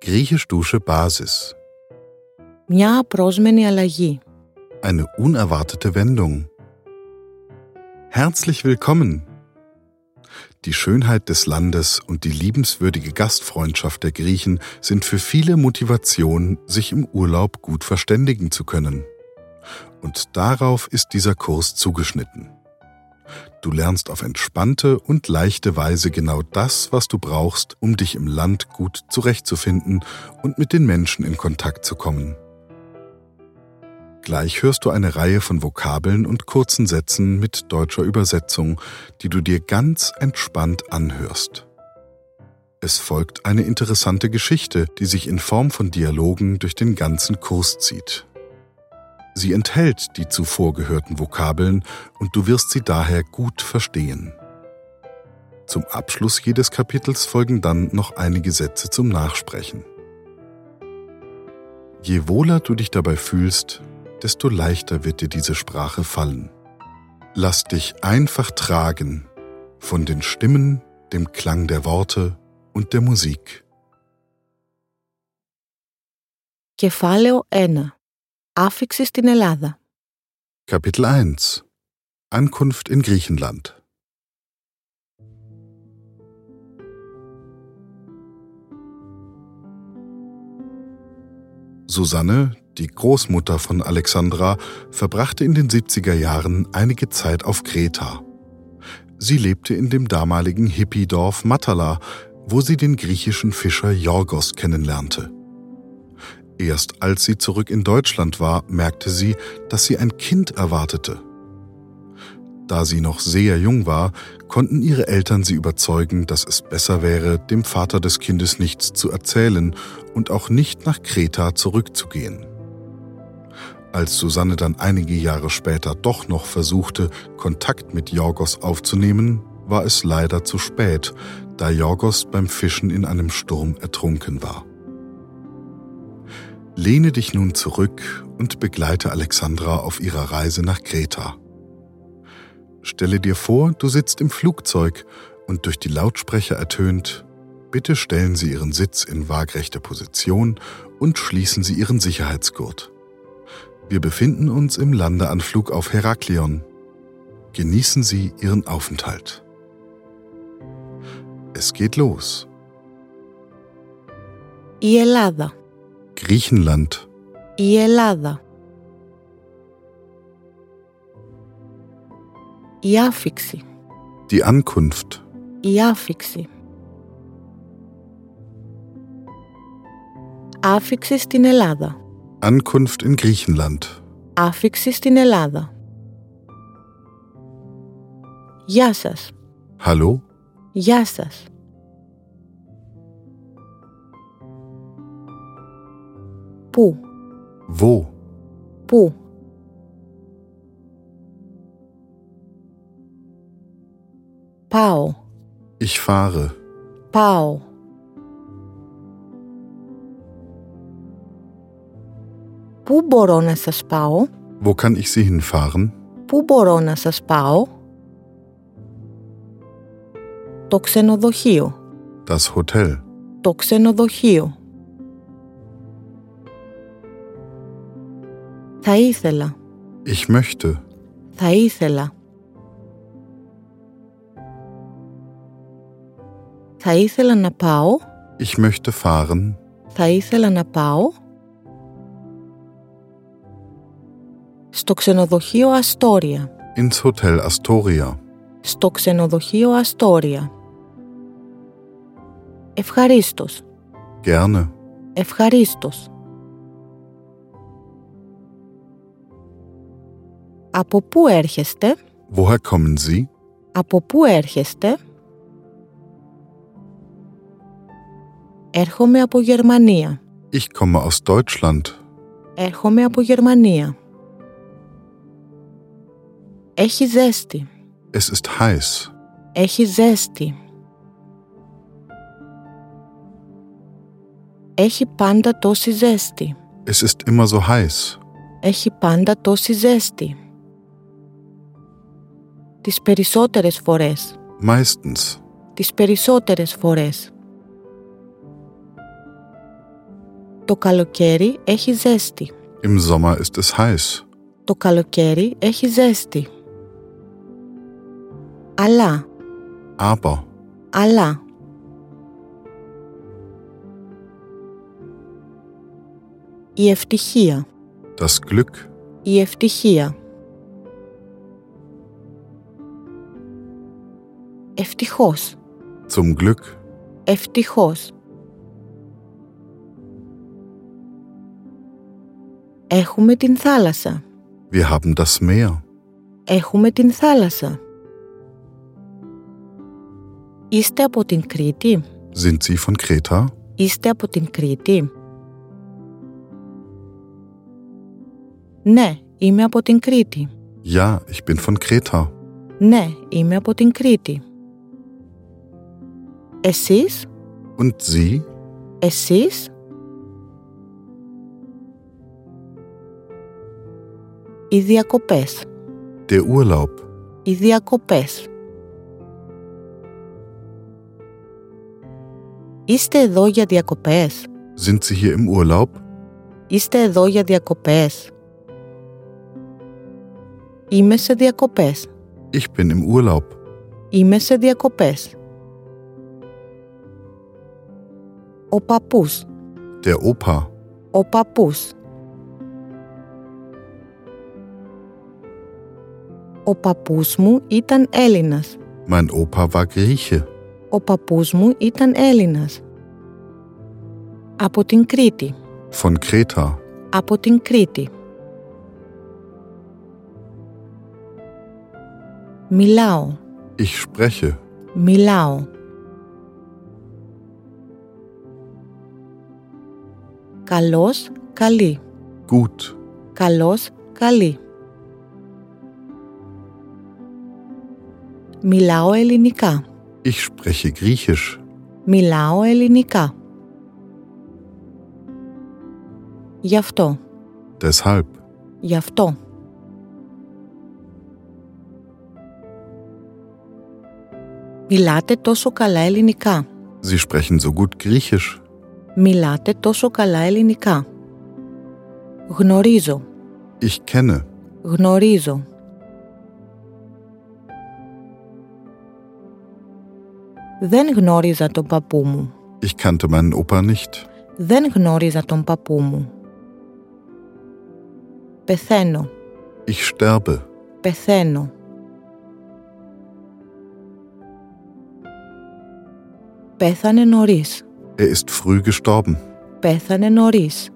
Griechisch Dusche Basis. Μια απρόσμενη αλλαγή. Eine unerwartete Wendung. Herzlich willkommen! Die Schönheit des Landes und die liebenswürdige Gastfreundschaft der Griechen sind für viele Motivation, sich im Urlaub gut verständigen zu können. Und darauf ist dieser Kurs zugeschnitten. Du lernst auf entspannte und leichte Weise genau das, was du brauchst, um dich im Land gut zurechtzufinden und mit den Menschen in Kontakt zu kommen. Gleich hörst du eine Reihe von Vokabeln und kurzen Sätzen mit deutscher Übersetzung, die du dir ganz entspannt anhörst. Es folgt eine interessante Geschichte, die sich in Form von Dialogen durch den ganzen Kurs zieht. Sie enthält die zuvor gehörten Vokabeln und du wirst sie daher gut verstehen. Zum Abschluss jedes Kapitels folgen dann noch einige Sätze zum Nachsprechen. Je wohler du dich dabei fühlst, desto leichter wird dir diese Sprache fallen. Lass dich einfach tragen von den Stimmen, dem Klang der Worte und der Musik. Κεφάλαιο 1. Άφηξη στην Ελλάδα. Kapitel 1 Ankunft in Griechenland Susanne, die Großmutter von Alexandra, verbrachte in den 70er Jahren einige Zeit auf Kreta. Sie lebte in dem damaligen Hippiedorf Matala, wo sie den griechischen Fischer Jorgos kennenlernte. Erst als sie zurück in Deutschland war, merkte sie, dass sie ein Kind erwartete. Da sie noch sehr jung war, konnten ihre Eltern sie überzeugen, dass es besser wäre, dem Vater des Kindes nichts zu erzählen und auch nicht nach Kreta zurückzugehen. Als Susanne dann einige Jahre später doch noch versuchte, Kontakt mit Jorgos aufzunehmen, war es leider zu spät, da Jorgos beim Fischen in einem Sturm ertrunken war. Lehne dich nun zurück und begleite Alexandra auf ihrer Reise nach Kreta. Stelle dir vor, du sitzt im Flugzeug und durch die Lautsprecher ertönt, bitte stellen Sie Ihren Sitz in waagrechter Position und schließen Sie Ihren Sicherheitsgurt. Wir befinden uns im Landeanflug auf Heraklion. Genießen Sie Ihren Aufenthalt. Es geht los. Η Ελλάδα. Griechenland, Η Ελλάδα. Η άφηξη. die Ankunft, Η άφηξη. Άφηξη στην Ελλάδα. Ankunft in Griechenland, Άφηξη στην Ελλάδα. Γεια σας. Hallo, Γεια σας. Πού, wo, πού. Πάω, ich fahre, πάω. Πού μπορώ να σας πάω, wo kann ich Sie hinfahren? πού μπορώ να σας πάω. Το ξενοδοχείο, Das Hotel, το ξενοδοχείο. Θα ήθελα, ich möchte, θα ήθελα. Θα ήθελα να πάω, ich möchte fahren, θα ήθελα να πάω στο ξενοδοχείο Αστόρια. ins Hotel Astoria, Στο ξενοδοχείο Αστόρια. Ευχαρίστως, gerne, ευχαρίστως. Από πού έρχεστε, woher kommen Sie? από πού έρχεστε; Έρχομαι από Γερμανία. Ich komme aus Deutschland, Έρχομαι από Γερμανία. Έχει ζέστη. es ist heiß, Έχει ζέστη. Έχει πάντα τόση ζέστη. es ist immer so heiß, Έχει πάντα τόση ζέστη. Τις περισσότερες φορές. meistens, Τις περισσότερες φορές. Το καλοκαίρι έχει ζέστη. Im Sommer ist es heiß. Το καλοκαίρι έχει ζέστη. Αλλά, Aber αλλά. Η ευτυχία, das Glück, η ευτυχία. Ευτυχώς, zum Glück, ευτυχώς. Έχουμε την θάλασσα. wir haben das Meer. Έχουμε την θάλασσα. Είστε από την Κρήτη. Sind Sie von Kreta? Είστε από την Κρήτη. Ναι, είμαι από την Κρήτη. Ja, ich bin von Kreta. Ναι, είμαι από την Κρήτη. Εσείς, Und Sie? εσείς. Οι διακοπές, Der Urlaub. οι διακοπές. Είστε εδώ για διακοπές. Sind Sie hier im Urlaub? Είστε εδώ για διακοπές. Είμαι σε διακοπές. Ich bin im Urlaub. Είμαι σε διακοπές. Ο παππούς. Der Opa. Ο παππούς. Ο παππούς μου ήταν Έλληνας. Mein Opa war Grieche. Ο παππούς μου ήταν Έλληνας. Από την Κρήτη. Von Kreta. Από την Κρήτη. Μιλάω. Ich spreche. Μιλάω. Καλός, καλή. Gut. Καλός, καλή. Μιλάω ελληνικά. Ich spreche Griechisch. Μιλάω ελληνικά. Γι' αυτό. Deshalb. Γι' αυτό. Μιλάτε τόσο καλά ελληνικά. Sie sprechen so gut Griechisch. Μιλάτε τόσο καλά ελληνικά. Γνωρίζω. Ich kenne. Γνωρίζω. Δεν γνώριζα τον παππού μου. Ich kannte meinen Opa nicht. Δεν γνώριζα τον παππού μου. Πεθαίνω. Ich sterbe. Πεθαίνω. Πέθανε νωρίς. Er ist früh gestorben. Πέθανε νωρίς.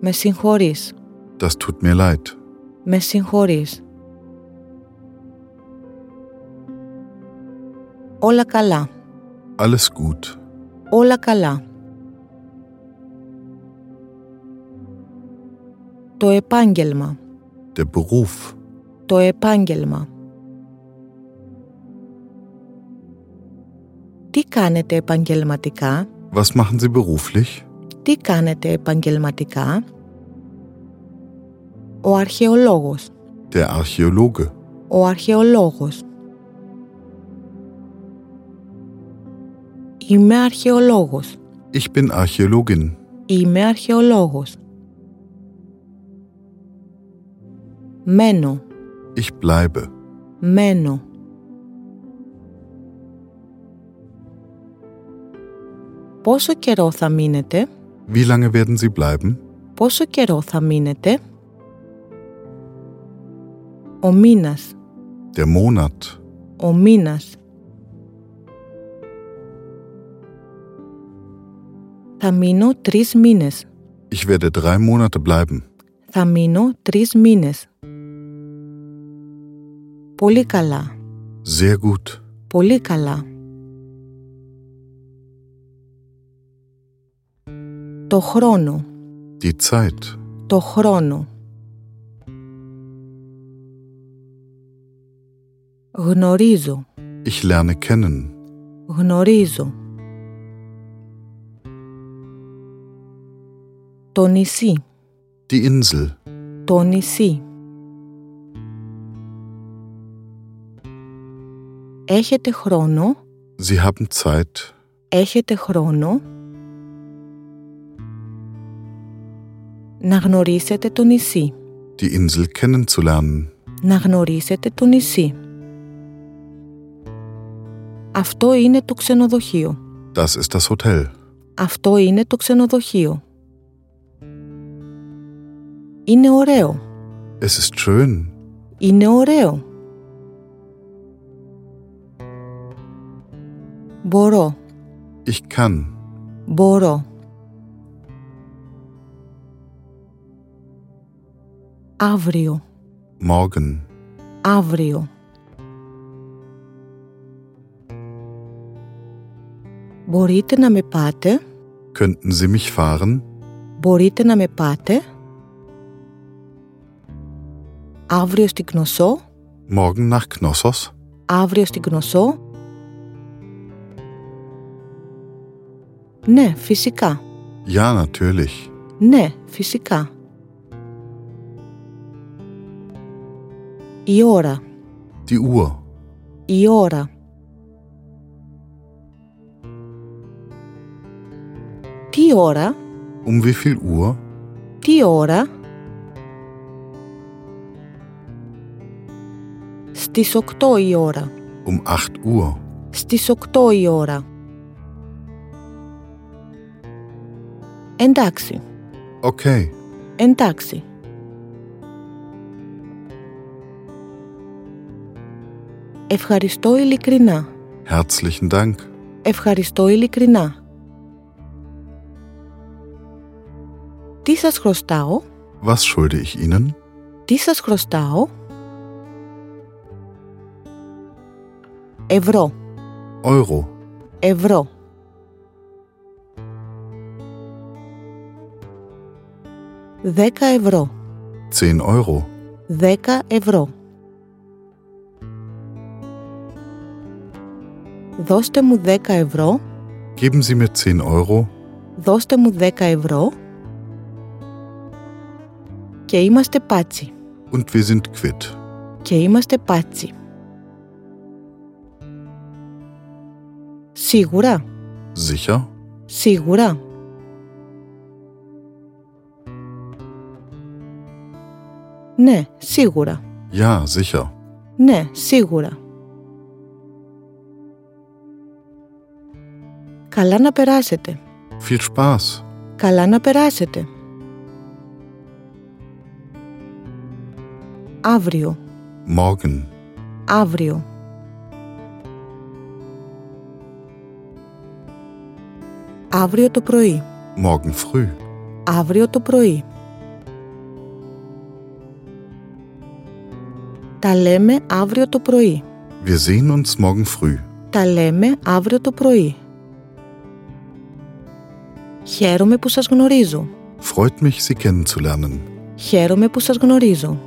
Με συγχωρείς. Das tut mir leid. Με συγχωρείς. Όλα καλά. Alles gut. Όλα καλά. Το επάγγελμα. Der Beruf. Το επάγγελμα. Τι κάνετε επαγγελματικά? Was machen Sie beruflich? Τι κάνετε επαγγελματικά? Ο αρχαιολόγος. Der Archäologe. Ο αρχαιολόγος. Είμαι αρχαιολόγος. Ich bin Archäologin. Είμαι αρχαιολόγος. Μένω. Ich bleibe. Μένω. Πόσο καιρό θα μείνετε? Wie lange werden Sie bleiben? Πόσο καιρό θα μείνετε? Ο μήνας. Der Monat. Ο μήνας. Θα μείνω τρεις μήνες. Ich werde drei Monate bleiben. Θα μείνω τρεις μήνες. Πολύ καλά. Sehr gut. Πολύ καλά. Το χρόνο. Die Zeit. Το χρόνο. Γνωρίζω. Ich lerne kennen. Γνωρίζω. Το νησί. Die Insel. Το νησί. Έχετε χρόνο. Sie haben Zeit. Έχετε χρόνο Να γνωρίσετε το νησί. Die Insel kennenzulernen. Να γνωρίσετε το νησί. Αυτό είναι το ξενοδοχείο. Das ist das Hotel. Αυτό είναι το ξενοδοχείο. Είναι ωραίο. Es ist schön. Είναι ωραίο. Μπορώ. Ich kann. Μπορώ. Αύριο. Morgen. Αύριο. Μπορείτε να με πάτε. Könnten Sie mich fahren? Μπορείτε να με πάτε. Αύριο στην Κνωσό. Morgen nach Knossos? Αύριο στην Κνωσό. Ναι, φυσικά. Ja, natürlich. Ναι, φυσικά. Η ώρα. Die Uhr. Η ώρα. Τι ώρα, Um wie viel Uhr? τι ώρα. Στις 8 η ώρα. Um 8 Uhr. Στις 8 η ώρα. Εντάξει, Okay. εντάξει. Ευχαριστώ ειλικρινά. Herzlichen Dank. Ευχαριστώ ειλικρινά. Τι σας χρωστάω, Was schulde ich Ihnen? τι σας χρωστάω; Ευρώ, Euro. ευρώ. Δέκα ευρώ, 10 Euro. δέκα ευρώ. Δώστε μου δέκα ευρώ, Geben Sie mir 10 Euro δώστε μου δέκα ευρώ και είμαστε πάτσι. und wir sind quitt. και είμαστε πάτσι. Σίγουρα, Sicher? σίγουρα. Ναι, σίγουρα. Ja, sicher. Ναι, σίγουρα. Καλά να περάσετε. Viel Spaß. Καλά να περάσετε. Αύριο, Morgen. αύριο. Αύριο το πρωί. Morgen früh. Αύριο το πρωί. Τα λέμε αύριο το πρωί. Wir sehen uns morgen früh. Τα λέμε αύριο το πρωί. Χαίρομαι που σας γνωρίζω. Freut mich, Sie kennenzulernen. Χαίρομαι που σας γνωρίζω.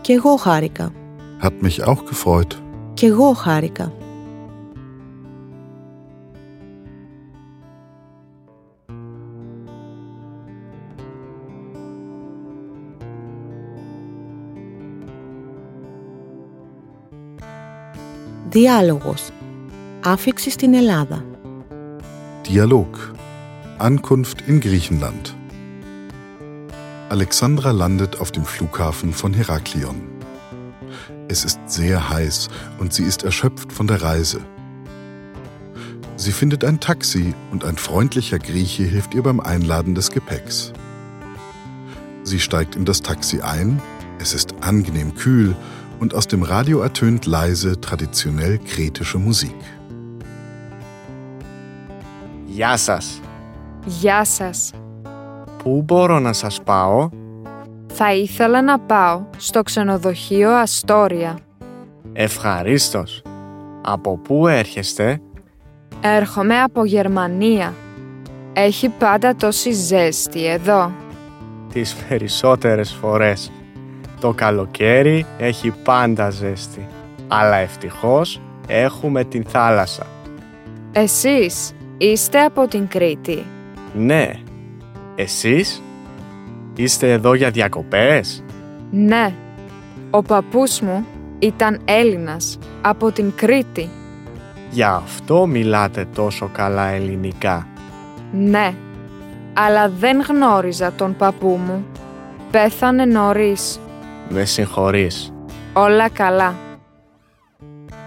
Κι εγώ χάρηκα. Hat mich auch gefreut. Κι εγώ χάρηκα. Διάλογος. Άφηξη στην Ελλάδα. Dialog. Ankunft in Griechenland. Alexandra landet auf dem Flughafen von Heraklion. Es ist sehr heiß und sie ist erschöpft von der Reise. Sie findet ein Taxi und ein freundlicher Grieche hilft ihr beim Einladen des Gepäcks. Sie steigt in das Taxi ein, es ist angenehm kühl und aus dem Radio ertönt leise traditionell kretische Musik. Γεια σας. Γεια σας. Πού μπορώ να σας πάω; Θα ήθελα να πάω στο ξενοδοχείο Αστόρια. Ευχαρίστως. Από πού έρχεστε; Έρχομαι από Γερμανία. Έχει πάντα τόση ζέστη εδώ. Τις περισσότερες φορές. Το καλοκαίρι έχει πάντα ζέστη. Αλλά ευτυχώς έχουμε την θάλασσα. Εσείς; Είστε από την Κρήτη. Ναι. Εσείς; Είστε εδώ για διακοπές; Ναι. Ο παππούς μου ήταν Έλληνας από την Κρήτη. Γι' αυτό μιλάτε τόσο καλά ελληνικά. Ναι, αλλά δεν γνώριζα τον παππού μου. Πέθανε νωρίς. Με συγχωρείς. Όλα καλά.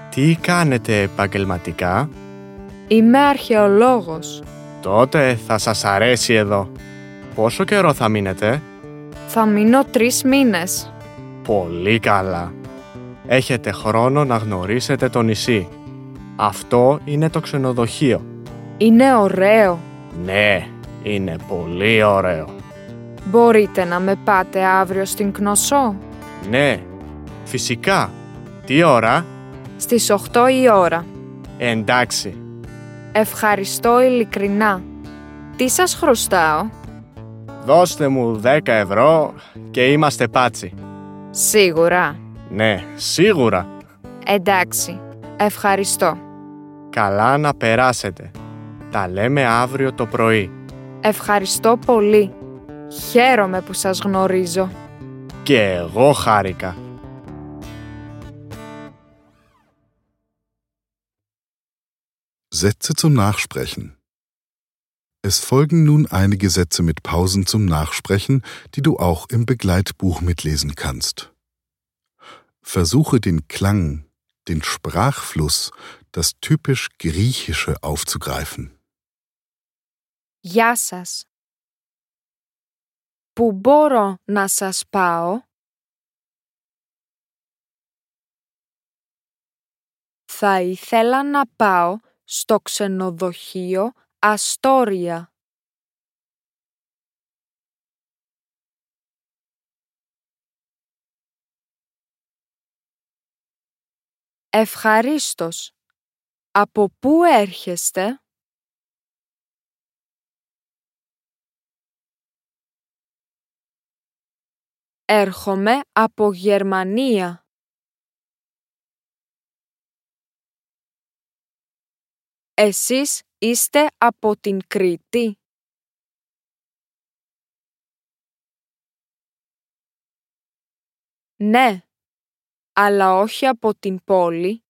Τι κάνετε επαγγελματικά; Είμαι αρχαιολόγος. Τότε θα σας αρέσει εδώ. Πόσο καιρό θα μείνετε; Θα μείνω τρεις μήνες. Πολύ καλά. Έχετε χρόνο να γνωρίσετε το νησί. Αυτό είναι το ξενοδοχείο. Είναι ωραίο. Ναι, είναι πολύ ωραίο. Μπορείτε να με πάτε αύριο στην Κνωσό; Ναι, φυσικά. Τι ώρα; Στις 8 η ώρα. Εντάξει. Ευχαριστώ ειλικρινά. Τι σας χρωστάω; Δώστε μου 10 ευρώ και είμαστε πάτσι. Σίγουρα. Ναι, σίγουρα. Εντάξει. Ευχαριστώ. Καλά να περάσετε. Τα λέμε αύριο το πρωί. Ευχαριστώ πολύ. Χαίρομαι που σας γνωρίζω. Και εγώ χάρηκα. Sätze zum Nachsprechen. Es folgen nun einige Sätze mit Pausen zum Nachsprechen, die du auch im Begleitbuch mitlesen kannst. Versuche den Klang, den Sprachfluss, das typisch Griechische aufzugreifen. Γεια σας. Πού μπορώ να σας πάω? Θα ήθελα να πάω στο ξενοδοχείο Αστόρια. Ευχαρίστως. Από πού έρχεστε; Έρχομαι από Γερμανία. Εσείς είστε από την Κρήτη. Ναι, αλλά όχι από την πόλη.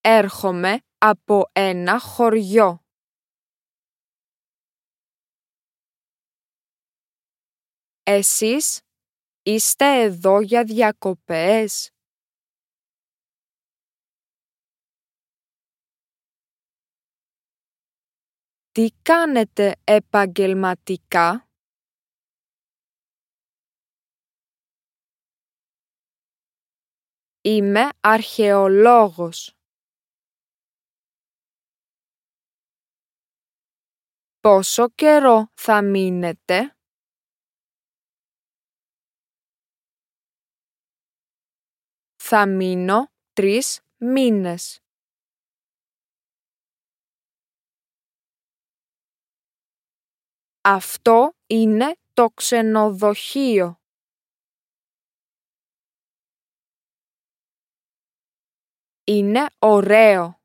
Έρχομαι από ένα χωριό. Εσείς είστε εδώ για διακοπές. Τι κάνετε επαγγελματικά; Είμαι αρχαιολόγος. Πόσο καιρό θα μείνετε; Θα μείνω τρεις μήνες. Αυτό είναι το ξενοδοχείο. Είναι ωραίο.